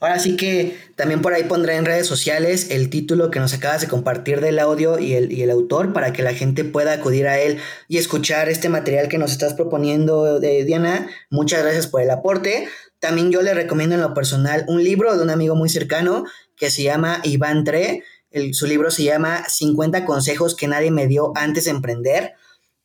ahora sí que también por ahí pondré en redes sociales el título que nos acabas de compartir del audio y el, y el autor para que la gente pueda acudir a él y escuchar este material que nos estás proponiendo de Diana. Muchas gracias por el aporte. También yo le recomiendo en lo personal un libro de un amigo muy cercano que se llama Iván Tre. su libro se llama 50 consejos que nadie me dio antes de emprender.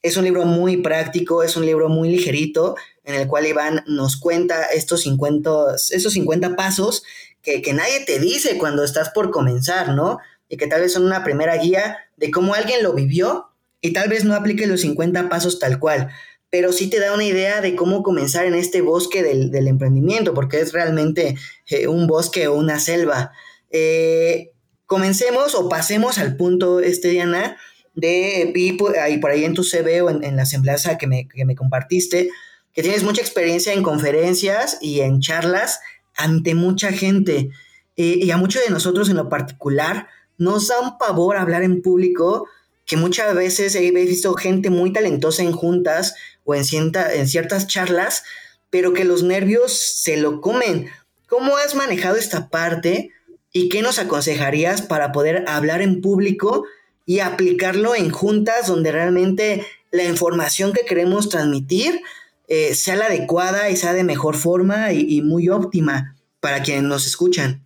Es un libro muy práctico, es un libro muy ligerito, en el cual Iván nos cuenta estos 50, esos 50 pasos que, que nadie te dice cuando estás por comenzar, ¿no? Y que tal vez son una primera guía de cómo alguien lo vivió y tal vez no aplique los 50 pasos tal cual, pero sí te da una idea de cómo comenzar en este bosque del, emprendimiento, porque es realmente eh, un bosque o una selva. Eh, comencemos o pasemos al punto, este Diana, de, ahí, por ahí en tu CV o en, la semblanza que me, que me compartiste, que tienes mucha experiencia en conferencias y en charlas ante mucha gente. y a muchos de nosotros en lo particular nos da un pavor hablar en público, que muchas veces he visto gente muy talentosa en juntas o en, en ciertas charlas, pero que los nervios se lo comen. ¿Cómo has manejado esta parte y qué nos aconsejarías para poder hablar en público y aplicarlo en juntas donde realmente la información que queremos transmitir eh, sea la adecuada y sea de mejor forma y, muy óptima para quienes nos escuchan.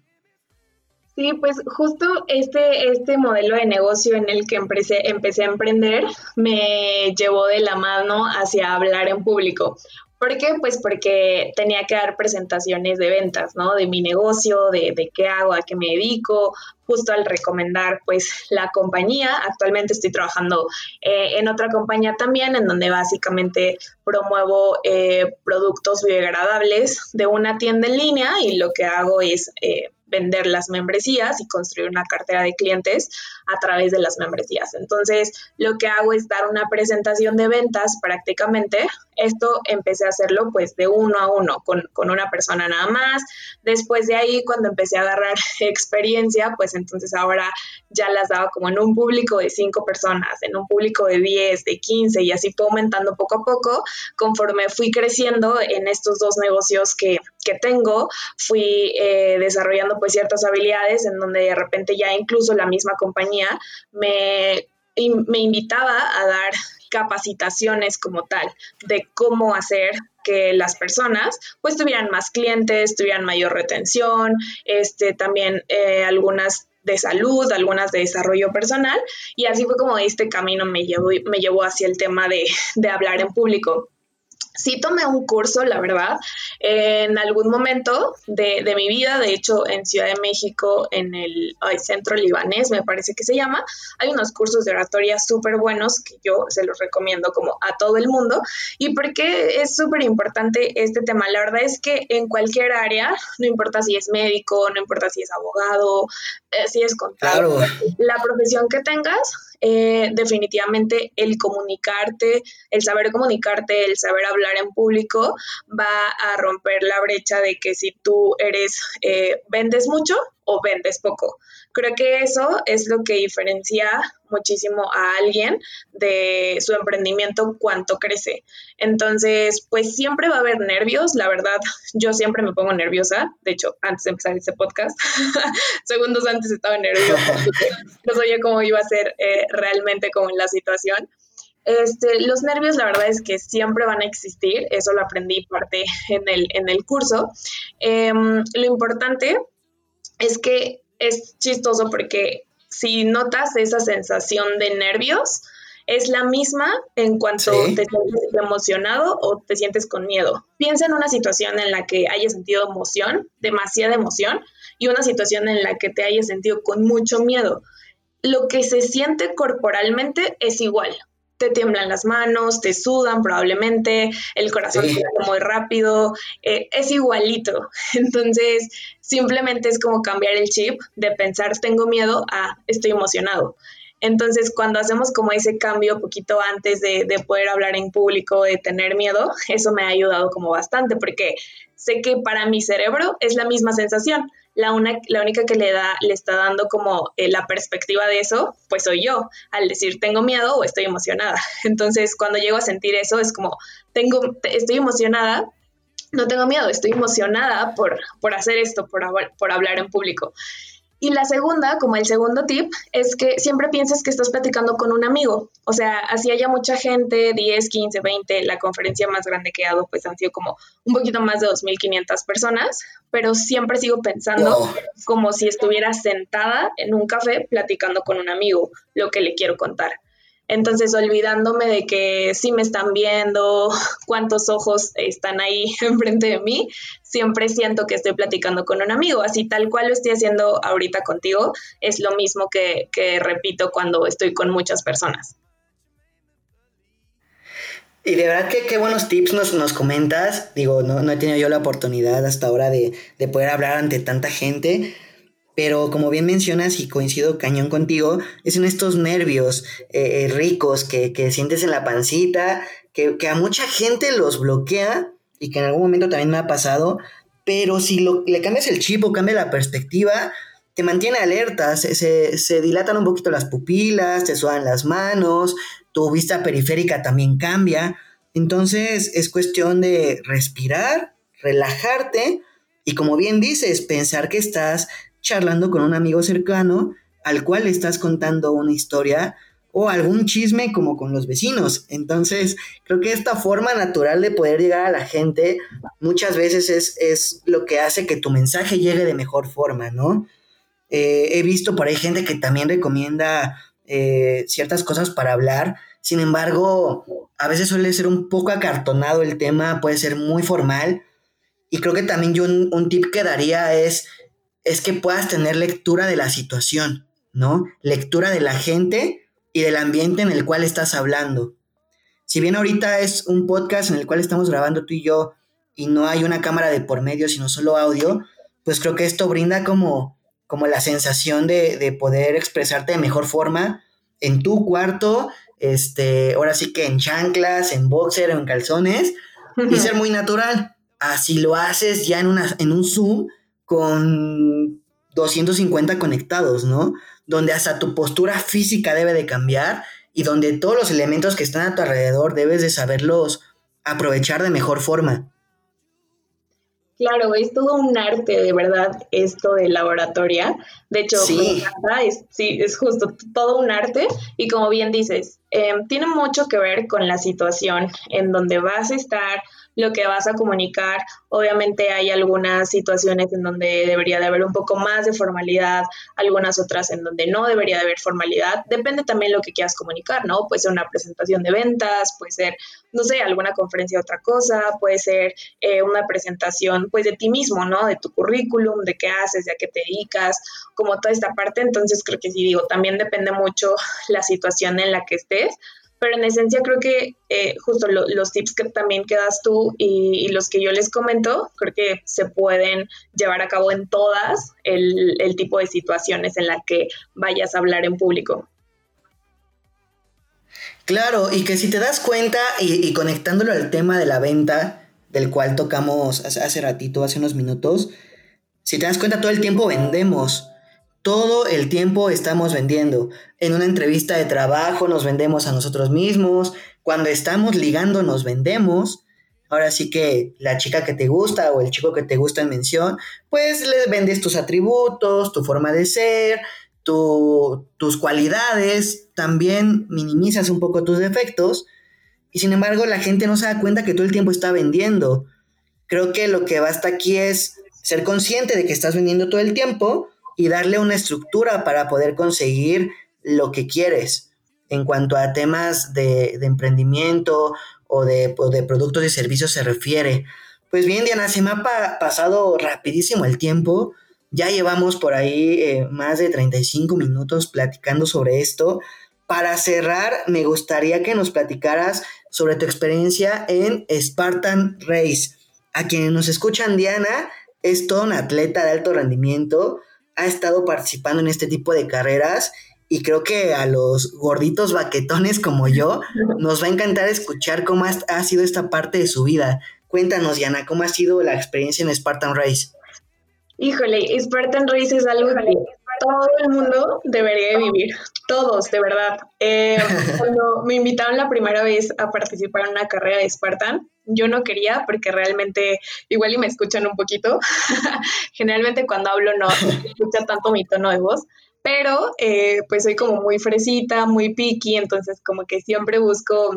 Sí, pues justo este, este modelo de negocio en el que empecé, empecé a emprender me llevó de la mano hacia hablar en público. ¿Por qué? Pues porque tenía que dar presentaciones de ventas, ¿no? De mi negocio, de, qué hago, a qué me dedico, justo al recomendar pues la compañía. Actualmente estoy trabajando eh, en otra compañía también, en donde básicamente promuevo eh, productos biodegradables de una tienda en línea y lo que hago es... Eh, vender las membresías y construir una cartera de clientes a través de las membresías. Entonces, lo que hago es dar una presentación de ventas prácticamente. Esto empecé a hacerlo pues de uno a uno, con, con una persona nada más. Después de ahí, cuando empecé a agarrar experiencia, pues entonces ahora ya las daba como en un público de cinco personas, en un público de 10, de 15 y así fue aumentando poco a poco conforme fui creciendo en estos dos negocios que, que tengo, fui eh, desarrollando pues ciertas habilidades en donde de repente ya incluso la misma compañía me, me invitaba a dar capacitaciones como tal de cómo hacer que las personas pues tuvieran más clientes, tuvieran mayor retención, este también eh, algunas de salud, algunas de desarrollo personal y así fue como este camino me llevó, me llevó hacia el tema de, de hablar en público. Sí tomé un curso, la verdad, en algún momento de, mi vida, de hecho en Ciudad de México, en el centro libanés, me parece que se llama, hay unos cursos de oratoria súper buenos que yo se los recomiendo como a todo el mundo. ¿Y por qué es súper importante este tema? La verdad es que en cualquier área, no importa si es médico, no importa si es abogado, eh, si es contable, la profesión que tengas, eh, definitivamente el comunicarte, el saber comunicarte, el saber hablar en público va a romper la brecha de que si tú eres, eh, vendes mucho o vendes poco. Creo que eso es lo que diferencia muchísimo a alguien de su emprendimiento cuánto crece. Entonces, pues siempre va a haber nervios, la verdad, yo siempre me pongo nerviosa, de hecho, antes de empezar este podcast, segundos antes estaba nerviosa, no sabía cómo iba a ser eh, realmente como en la situación. Este, los nervios, la verdad es que siempre van a existir, eso lo aprendí parte en el, en el curso. Em, lo importante es que es chistoso porque si notas esa sensación de nervios, es la misma en cuanto te sientes emocionado o te sientes con miedo. Piensa en una situación en la que hayas sentido emoción, demasiada emoción, y una situación en la que te hayas sentido con mucho miedo. Lo que se siente corporalmente es igual te tiemblan las manos, te sudan probablemente, el corazón sí. muy rápido, eh, es igualito. Entonces, simplemente es como cambiar el chip de pensar tengo miedo a estoy emocionado. Entonces, cuando hacemos como ese cambio poquito antes de, de, poder hablar en público, de tener miedo, eso me ha ayudado como bastante, porque sé que para mi cerebro es la misma sensación la, una, la única que le, da, le está dando como eh, la perspectiva de eso, pues soy yo, al decir tengo miedo o estoy emocionada. Entonces, cuando llego a sentir eso, es como, tengo, estoy emocionada, no tengo miedo, estoy emocionada por, por hacer esto, por, por hablar en público. Y la segunda, como el segundo tip, es que siempre pienses que estás platicando con un amigo. O sea, así haya mucha gente, 10, 15, 20, la conferencia más grande que he dado, pues han sido como un poquito más de 2.500 personas, pero siempre sigo pensando como si estuviera sentada en un café platicando con un amigo lo que le quiero contar. Entonces, olvidándome de que sí me están viendo, cuántos ojos están ahí enfrente de mí, siempre siento que estoy platicando con un amigo. Así tal cual lo estoy haciendo ahorita contigo, es lo mismo que, repito cuando estoy con muchas personas. Y de verdad que qué buenos tips nos, nos comentas. Digo, no, he tenido yo la oportunidad hasta ahora de poder hablar ante tanta gente. Pero como bien mencionas y coincido cañón contigo, es en estos nervios eh, ricos que, que, sientes en la pancita, que, que, a mucha gente los bloquea y que en algún momento también me ha pasado, pero si lo, le cambias el chip o cambia la perspectiva, te mantiene alerta, se, se, se dilatan un poquito las pupilas, te sudan las manos, tu vista periférica también cambia. Entonces es cuestión de respirar, relajarte y como bien dices, pensar que estás charlando con un amigo cercano al cual estás contando una historia o algún chisme como con los vecinos. Entonces, creo que esta forma natural de poder llegar a la gente muchas veces es, es lo que hace que tu mensaje llegue de mejor forma, ¿no? Eh, he visto por ahí gente que también recomienda eh, ciertas cosas para hablar, sin embargo, a veces suele ser un poco acartonado el tema, puede ser muy formal, y creo que también yo un, un tip que daría es, es que puedas tener lectura de la situación, ¿no? Lectura de la gente y del ambiente en el cual estás hablando. Si bien ahorita es un podcast en el cual estamos grabando tú y yo y no hay una cámara de por medio, sino solo audio, pues creo que esto brinda como, como la sensación de, poder expresarte de mejor forma en tu cuarto, este, ahora sí que en chanclas, en boxer o en calzones, y ser muy natural. Así lo haces ya en, una, en un Zoom con 250 conectados, ¿no? donde hasta tu postura física debe de cambiar y donde todos los elementos que están a tu alrededor debes de saberlos aprovechar de mejor forma. Claro, es todo un arte, de verdad, esto de laboratoria. De hecho, sí. es, sí, es justo todo un arte. Y como bien dices, em, tiene mucho que ver con la situación en donde vas a estar, lo que vas a comunicar. Obviamente hay algunas situaciones en donde debería de haber un poco más de formalidad, algunas otras en donde no debería de haber formalidad. Depende también lo que quieras comunicar, ¿no? Puede ser una presentación de ventas, puede ser, no sé, alguna conferencia de otra cosa, puede ser eh, una presentación pues de ti mismo, ¿no? De tu currículum, de qué haces, de a qué te dedicas, como toda esta parte. Entonces creo que sí digo, también depende mucho la situación en la que estés pero en esencia creo que eh, justo los tips que también quedas tú y, los que yo les comento, creo que se pueden llevar a cabo en todas el, tipo de situaciones en la que vayas a hablar en público. Claro, y que si te das cuenta y, conectándolo al tema de la venta, del cual tocamos hace ratito, hace unos minutos, si te das cuenta todo el tiempo vendemos. Todo el tiempo estamos vendiendo. En una entrevista de trabajo nos vendemos a nosotros mismos. Cuando estamos ligando nos vendemos. Ahora sí que la chica que te gusta o el chico que te gusta en mención, pues le vendes tus atributos, tu forma de ser, tus cualidades. También minimizas un poco tus defectos. Y sin embargo la gente no se da cuenta que todo el tiempo está vendiendo. Creo que lo que basta aquí es ser consciente de que estás vendiendo todo el tiempo y darle una estructura para poder conseguir lo que quieres en cuanto a temas de, emprendimiento o de, de, productos y servicios se refiere. Pues bien, Diana, se me ha pasado rapidísimo el tiempo. Ya llevamos por ahí eh, más de 35 minutos platicando sobre esto. Para cerrar, me gustaría que nos platicaras sobre tu experiencia en Spartan Race. A quienes nos escuchan, Diana es todo un atleta de alto rendimiento ha estado participando en este tipo de carreras y creo que a los gorditos baquetones como yo nos va a encantar escuchar cómo ha, sido esta parte de su vida. Cuéntanos, Yana, ¿cómo ha sido la experiencia en Spartan Race? Híjole, Spartan Race es algo todo el mundo debería vivir, todos, de verdad. Eh, cuando me invitaron la primera vez a participar en una carrera de Spartan, yo no quería porque realmente igual y me escuchan un poquito. Generalmente cuando hablo no se escucha tanto mi tono de voz, pero eh, pues soy como muy fresita, muy picky, entonces como que siempre busco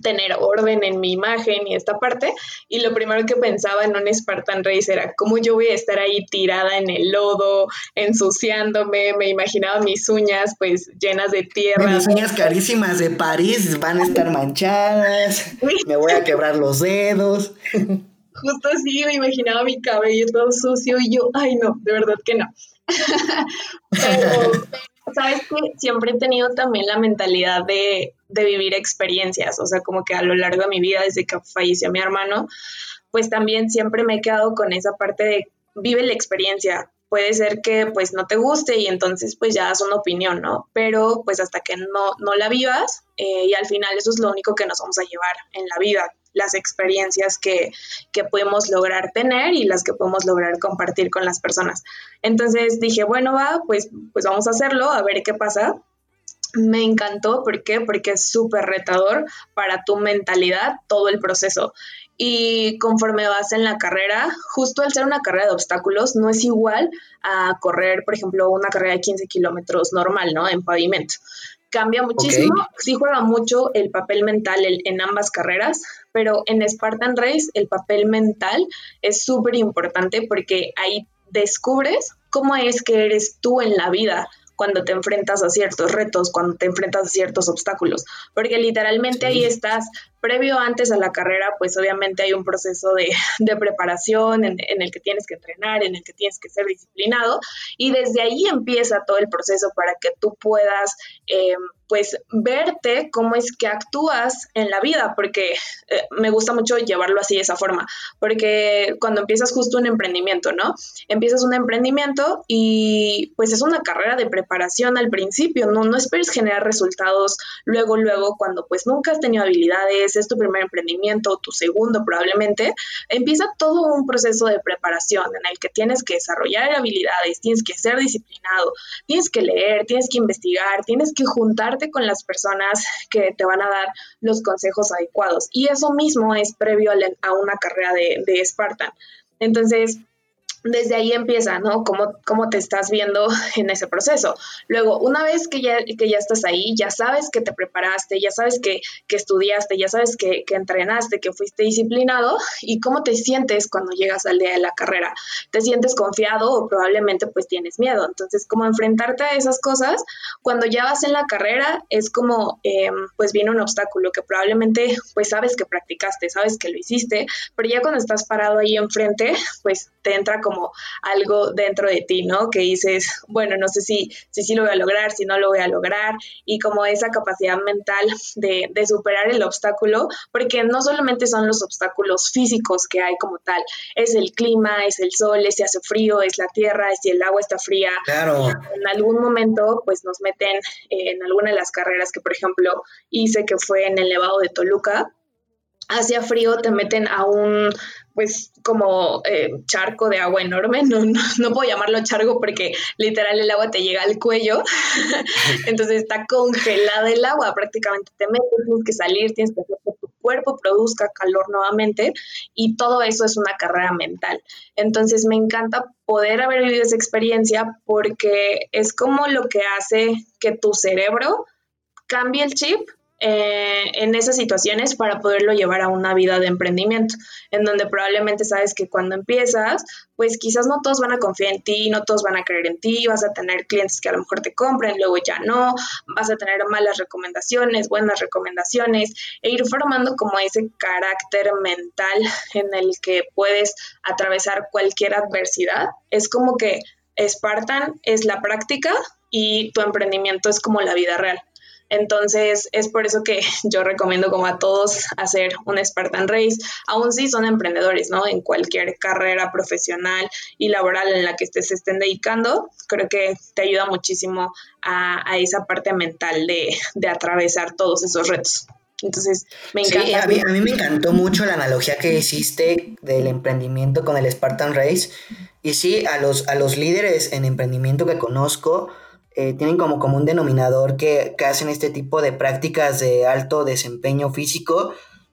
tener orden en mi imagen y esta parte. Y lo primero que pensaba en un Spartan Race era cómo yo voy a estar ahí tirada en el lodo, ensuciándome. Me imaginaba mis uñas pues llenas de tierra. Mis uñas carísimas de París van a estar manchadas. Me voy a quebrar los dedos. Justo así me imaginaba mi cabello todo sucio y yo, ay no, de verdad que no. Pero sabes que siempre he tenido también la mentalidad de, vivir experiencias, o sea, como que a lo largo de mi vida, desde que falleció mi hermano, pues también siempre me he quedado con esa parte de vive la experiencia. Puede ser que pues no te guste y entonces pues ya das una opinión, ¿no? Pero pues hasta que no, no la vivas eh, y al final eso es lo único que nos vamos a llevar en la vida las experiencias que, que podemos lograr tener y las que podemos lograr compartir con las personas. Entonces dije, bueno, va, pues, pues vamos a hacerlo, a ver qué pasa. Me encantó, ¿por qué? Porque es súper retador para tu mentalidad todo el proceso. Y conforme vas en la carrera, justo al ser una carrera de obstáculos, no es igual a correr, por ejemplo, una carrera de 15 kilómetros normal, ¿no? En pavimento. Cambia muchísimo. Sí juega mucho el papel mental en ambas carreras, pero en Spartan Race el papel mental es súper importante porque ahí descubres cómo es que eres tú en la vida cuando te enfrentas a ciertos retos, cuando te enfrentas a ciertos obstáculos, porque literalmente ahí estás previo antes a la carrera, pues obviamente hay un proceso de, preparación en, el que tienes que entrenar, en el que tienes que ser disciplinado, y desde ahí empieza todo el proceso para que tú puedas eh, pues verte cómo es que actúas en la vida, porque eh, me gusta mucho llevarlo así de esa forma, porque cuando empiezas justo un emprendimiento, ¿no? Empiezas un emprendimiento y pues es una carrera de preparación al principio, no, no esperes generar resultados luego, luego, cuando pues nunca has tenido habilidades, es tu primer emprendimiento, tu segundo probablemente, empieza todo un proceso de preparación en el que tienes que desarrollar habilidades, tienes que ser disciplinado, tienes que leer, tienes que investigar, tienes que juntar con las personas que te van a dar los consejos adecuados. Y eso mismo es previo a, una carrera de, de Spartan. Entonces, desde ahí empieza, ¿no? Cómo, cómo te estás viendo en ese proceso. Luego, una vez que ya, que ya estás ahí, ya sabes que te preparaste, ya sabes que, que estudiaste, ya sabes que, que, entrenaste, que fuiste disciplinado y cómo te sientes cuando llegas al día de la carrera. ¿Te sientes confiado o probablemente pues tienes miedo? Entonces, como enfrentarte a esas cosas, cuando ya vas en la carrera es como em, pues viene un obstáculo que probablemente pues sabes que practicaste, sabes que lo hiciste, pero ya cuando estás parado ahí enfrente, pues te entra como algo dentro de ti, ¿no? Que dices, bueno, no sé si, si sí lo voy a lograr, si no lo voy a lograr, y como esa capacidad mental de, de superar el obstáculo, porque no solamente son los obstáculos físicos que hay como tal, es el clima, es el sol, es si hace frío, es la tierra, es si el agua está fría. Claro. En algún momento, pues nos meten en alguna de las carreras que, por ejemplo, hice que fue en el Nevado de Toluca, hacía frío, te meten a un, pues, como eh, charco de agua enorme. No, no, puedo llamarlo charco porque literal el agua te llega al cuello. Entonces está congelada el agua, prácticamente te metes, tienes que salir, tienes que hacer que tu cuerpo produzca calor nuevamente y todo eso es una carrera mental. Entonces me encanta poder haber vivido esa experiencia porque es como lo que hace que tu cerebro cambie el chip eh, en esas situaciones para poderlo llevar a una vida de emprendimiento, en donde probablemente sabes que cuando empiezas, pues quizás no todos van a confiar en ti, no todos van a creer en ti, vas a tener clientes que a lo mejor te compren, luego ya no, vas a tener malas recomendaciones, buenas recomendaciones, e ir formando como ese carácter mental en el que puedes atravesar cualquier adversidad. Es como que Spartan es la práctica y tu emprendimiento es como la vida real. Entonces, es por eso que yo recomiendo como a todos hacer un Spartan Race, aún si son emprendedores, ¿no? En cualquier carrera profesional y laboral en la que estés se estén dedicando, creo que te ayuda muchísimo a, esa parte mental de, atravesar todos esos retos. Entonces, me encanta. Sí, a mí, a mí, me encantó mucho la analogía que hiciste del emprendimiento con el Spartan Race. Y sí, a los, a los líderes en emprendimiento que conozco, eh, tienen como común denominador que, hacen este tipo de prácticas de alto desempeño físico.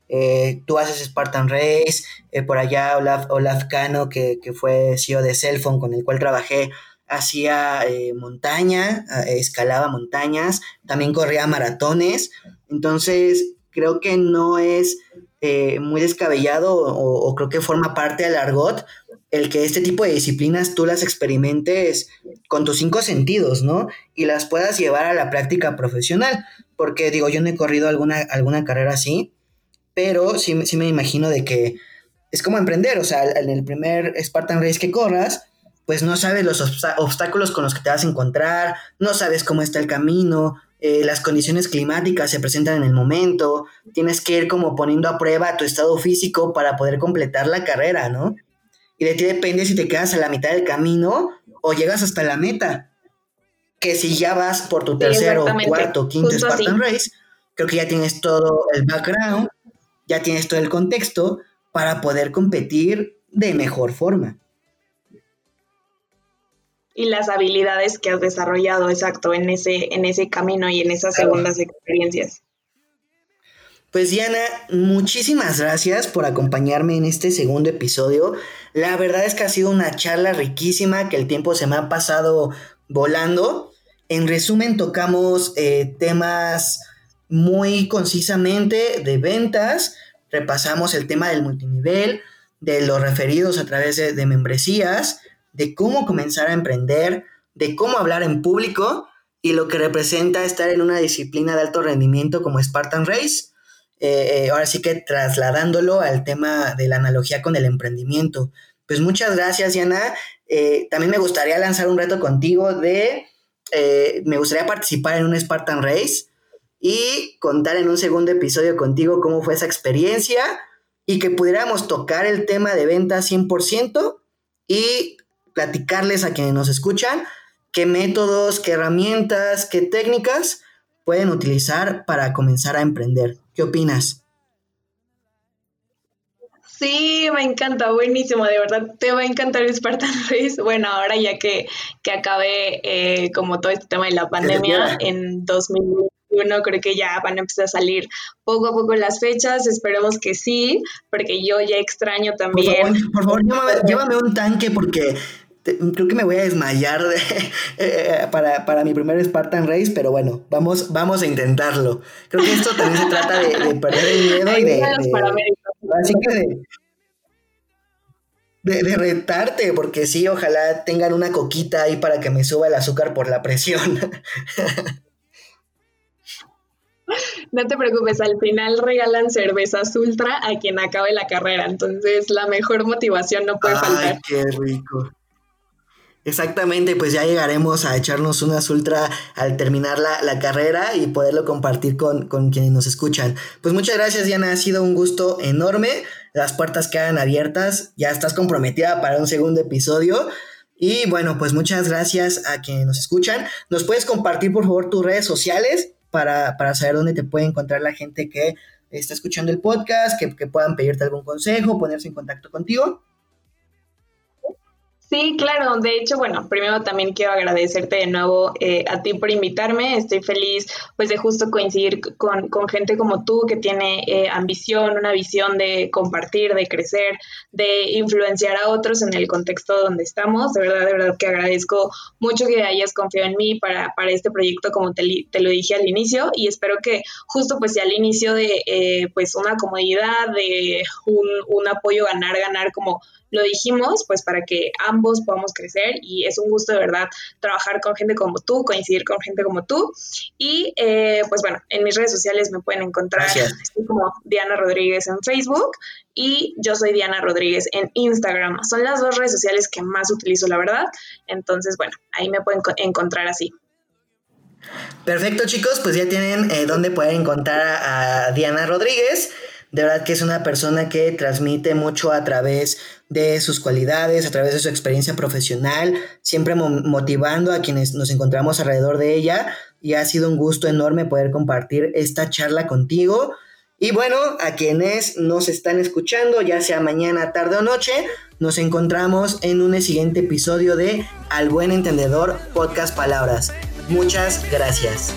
Eh, tú haces Spartan Race, eh, por allá Olaf, Olaf Cano, que, fue CEO de Cellphone, con el cual trabajé, hacía montaña, escalaba montañas, también corría maratones. Entonces, creo que no es muy descabellado o, creo que forma parte del argot el que este tipo de disciplinas tú las experimentes con tus cinco sentidos, ¿no? Y las puedas llevar a la práctica profesional. Porque digo, yo no he corrido alguna, alguna carrera así, pero sí, sí me imagino de que es como emprender, o sea, en el primer Spartan Race que corras, pues no sabes los obstáculos con los que te vas a encontrar, no sabes cómo está el camino, eh, las condiciones climáticas se presentan en el momento, tienes que ir como poniendo a prueba tu estado físico para poder completar la carrera, ¿no? Y de ti depende si te quedas a la mitad del camino o llegas hasta la meta. Que si ya vas por tu tercero, cuarto, quinto Spartan Race, creo que ya tienes todo el background, ya tienes todo el contexto para poder competir de mejor forma. Y las habilidades que has desarrollado, exacto, en ese, en ese camino y en esas segundas experiencias. Pues Diana, muchísimas gracias por acompañarme en este segundo episodio. La verdad es que ha sido una charla riquísima, que el tiempo se me ha pasado volando. En resumen, tocamos eh, temas muy concisamente de ventas, repasamos el tema del multinivel, de los referidos a través de, membresías, de cómo comenzar a emprender, de cómo hablar en público y lo que representa estar en una disciplina de alto rendimiento como Spartan Race. Eh, eh, ahora sí que trasladándolo al tema de la analogía con el emprendimiento. Pues muchas gracias, Diana. Eh, también me gustaría lanzar un reto contigo de, me gustaría participar en un Spartan Race y contar en un segundo episodio contigo cómo fue esa experiencia y que pudiéramos tocar el tema de venta 100% y platicarles a quienes nos escuchan qué métodos, qué herramientas, qué técnicas pueden utilizar para comenzar a emprender. ¿Qué opinas? Sí, me encanta, buenísimo, de verdad, te va a encantar Spartan Race. Bueno, ahora ya que, que acabé eh, como todo este tema de la pandemia en 2020 uno creo que ya van a empezar a salir poco a poco las fechas, esperemos que sí, porque yo ya extraño también. Por favor, llévame, un tanque porque creo que me voy a desmayar eh, para, mi primer Spartan Race, pero bueno, vamos, vamos a intentarlo. Creo que esto también se trata de, perder el miedo y de, así que de, de, retarte, porque sí, ojalá tengan una coquita ahí para que me suba el azúcar por la presión. No te preocupes, al final regalan cervezas ultra a quien acabe la carrera, entonces la mejor motivación no puede Ay, Qué rico. Exactamente, pues ya llegaremos a echarnos unas ultra al terminar la, carrera y poderlo compartir con, con, quienes nos escuchan. Pues muchas gracias, Diana, ha sido un gusto enorme. Las puertas quedan abiertas, ya estás comprometida para un segundo episodio. Y bueno, pues muchas gracias a quienes nos escuchan. ¿Nos puedes compartir, por favor, tus redes sociales? para, saber dónde te puede encontrar la gente que está escuchando el podcast, que, que puedan pedirte algún consejo, ponerse en contacto contigo. Sí, claro. De hecho, bueno, primero también quiero agradecerte de nuevo eh, a ti por invitarme. Estoy feliz, pues, de justo coincidir con, gente como tú que tiene eh, ambición, una visión de compartir, de crecer, de influenciar a otros en el contexto donde estamos. De verdad, de verdad que agradezco mucho que hayas confiado en mí para, para este proyecto, como te, te, lo dije al inicio, y espero que justo, pues, sea al inicio de, eh, pues, una comodidad, de un, un apoyo ganar, ganar, como lo dijimos, pues para que ambos podamos crecer y es un gusto de verdad trabajar con gente como tú, coincidir con gente como tú. Y eh, pues bueno, en mis redes sociales me pueden encontrar, estoy como Diana Rodríguez en Facebook y yo soy Diana Rodríguez en Instagram. Son las dos redes sociales que más utilizo, la verdad. Entonces, bueno, ahí me pueden encontrar así. Perfecto chicos, pues ya tienen eh, dónde pueden encontrar a Diana Rodríguez. De verdad que es una persona que transmite mucho a través de sus cualidades, a través de su experiencia profesional, siempre motivando a quienes nos encontramos alrededor de ella. Y ha sido un gusto enorme poder compartir esta charla contigo. Y bueno, a quienes nos están escuchando, ya sea mañana, tarde o noche, nos encontramos en un siguiente episodio de Al Buen Entendedor Podcast Palabras. Muchas gracias.